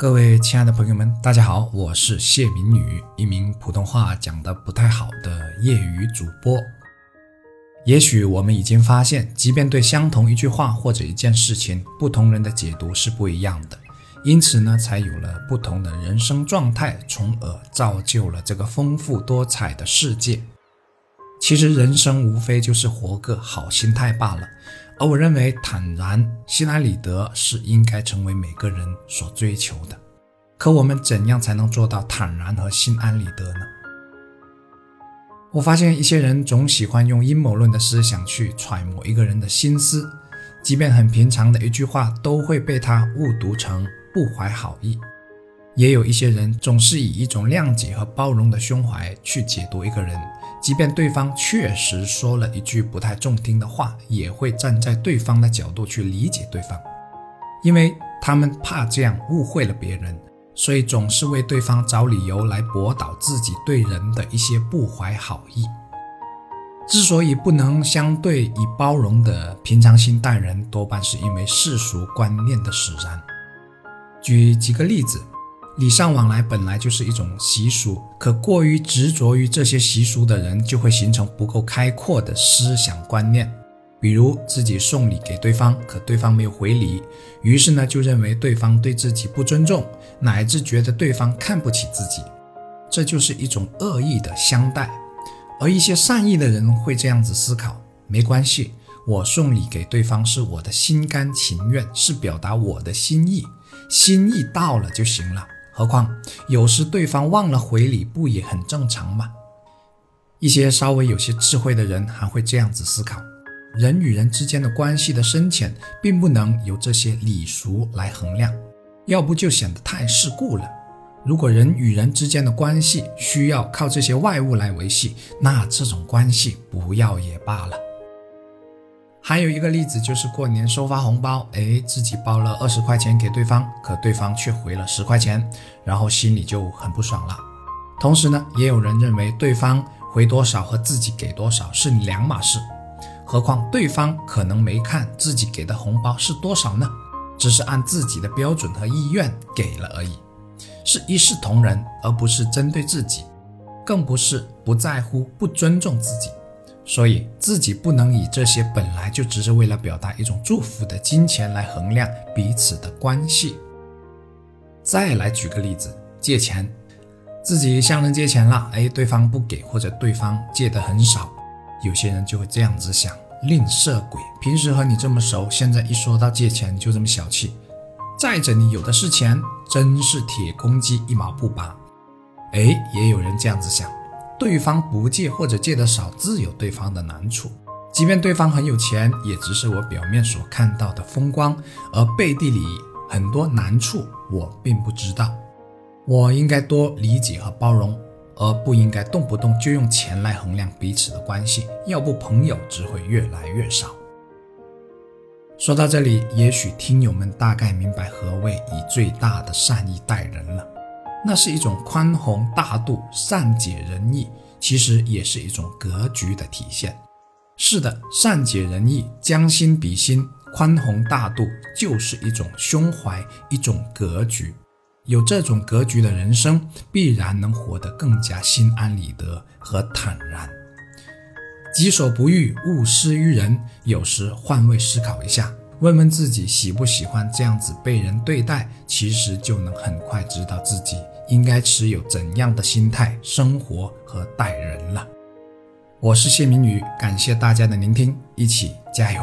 各位亲爱的朋友们，大家好，我是谢明宇，一名普通话讲得不太好的业余主播。也许我们已经发现，即便对相同一句话或者一件事情，不同人的解读是不一样的，因此呢，才有了不同的人生状态，从而造就了这个丰富多彩的世界。其实人生无非就是活个好心态罢了。而我认为，坦然、心安理得是应该成为每个人所追求的。可我们怎样才能做到坦然和心安理得呢？我发现一些人总喜欢用阴谋论的思想去揣摩一个人的心思，即便很平常的一句话，都会被他误读成不怀好意。也有一些人总是以一种谅解和包容的胸怀去解读一个人。即便对方确实说了一句不太中听的话，也会站在对方的角度去理解对方，因为他们怕这样误会了别人，所以总是为对方找理由来驳倒自己对人的一些不怀好意。之所以不能相对以包容的平常心待人，多半是因为世俗观念的使然。举几个例子。礼尚往来本来就是一种习俗，可过于执着于这些习俗的人，就会形成不够开阔的思想观念。比如自己送礼给对方，可对方没有回礼，于是呢就认为对方对自己不尊重，乃至觉得对方看不起自己，这就是一种恶意的相待。而一些善意的人会这样子思考：没关系，我送礼给对方是我的心甘情愿，是表达我的心意，心意到了就行了。何况有时对方忘了回礼，不也很正常吗？一些稍微有些智慧的人还会这样子思考：人与人之间的关系的深浅，并不能由这些礼俗来衡量，要不就显得太世故了。如果人与人之间的关系需要靠这些外物来维系，那这种关系不要也罢了。还有一个例子就是过年收发红包，哎，自己包了二十块钱给对方，可对方却回了十块钱，然后心里就很不爽了。同时呢，也有人认为对方回多少和自己给多少是两码事，何况对方可能没看自己给的红包是多少呢，只是按自己的标准和意愿给了而已，是一视同仁，而不是针对自己，更不是不在乎、不尊重自己。所以自己不能以这些本来就只是为了表达一种祝福的金钱来衡量彼此的关系。再来举个例子，借钱，自己向人借钱了，哎，对方不给或者对方借的很少，有些人就会这样子想：吝啬鬼，平时和你这么熟，现在一说到借钱就这么小气。再者，你有的是钱，真是铁公鸡一毛不拔。哎，也有人这样子想。对方不借或者借的少，自有对方的难处。即便对方很有钱，也只是我表面所看到的风光，而背地里很多难处我并不知道。我应该多理解和包容，而不应该动不动就用钱来衡量彼此的关系，要不朋友只会越来越少。说到这里，也许听友们大概明白何谓以最大的善意待人了。那是一种宽宏大度、善解人意，其实也是一种格局的体现。是的，善解人意、将心比心、宽宏大度，就是一种胸怀，一种格局。有这种格局的人生，必然能活得更加心安理得和坦然。己所不欲，勿施于人。有时换位思考一下。问问自己喜不喜欢这样子被人对待，其实就能很快知道自己应该持有怎样的心态生活和待人了。我是谢明宇，感谢大家的聆听，一起加油。